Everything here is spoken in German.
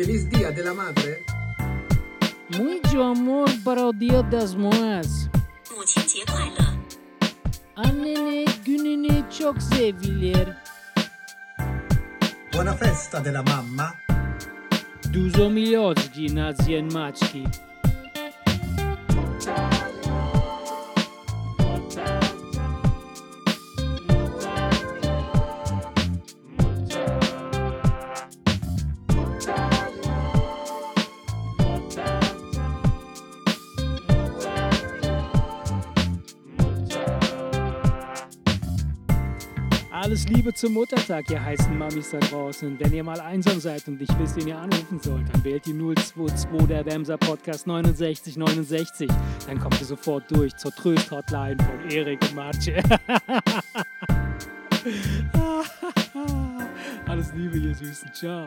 Feliz Dia de la Madre. Muito amor para o Dia das Mães. Annene gününü çok sevgiler. Buona festa della mamma. Dużo miłości na dzień maczki. Alles Liebe zum Muttertag, ihr heißen Mamis da draußen. Wenn ihr mal einsam seid und nicht wisst, wen ihr anrufen sollt, dann wählt die 022 der Wemser Podcast 6969. Dann kommt ihr sofort durch zur Tröst-Hotline von Erik und Marce. Alles Liebe, ihr Süßen. Ciao.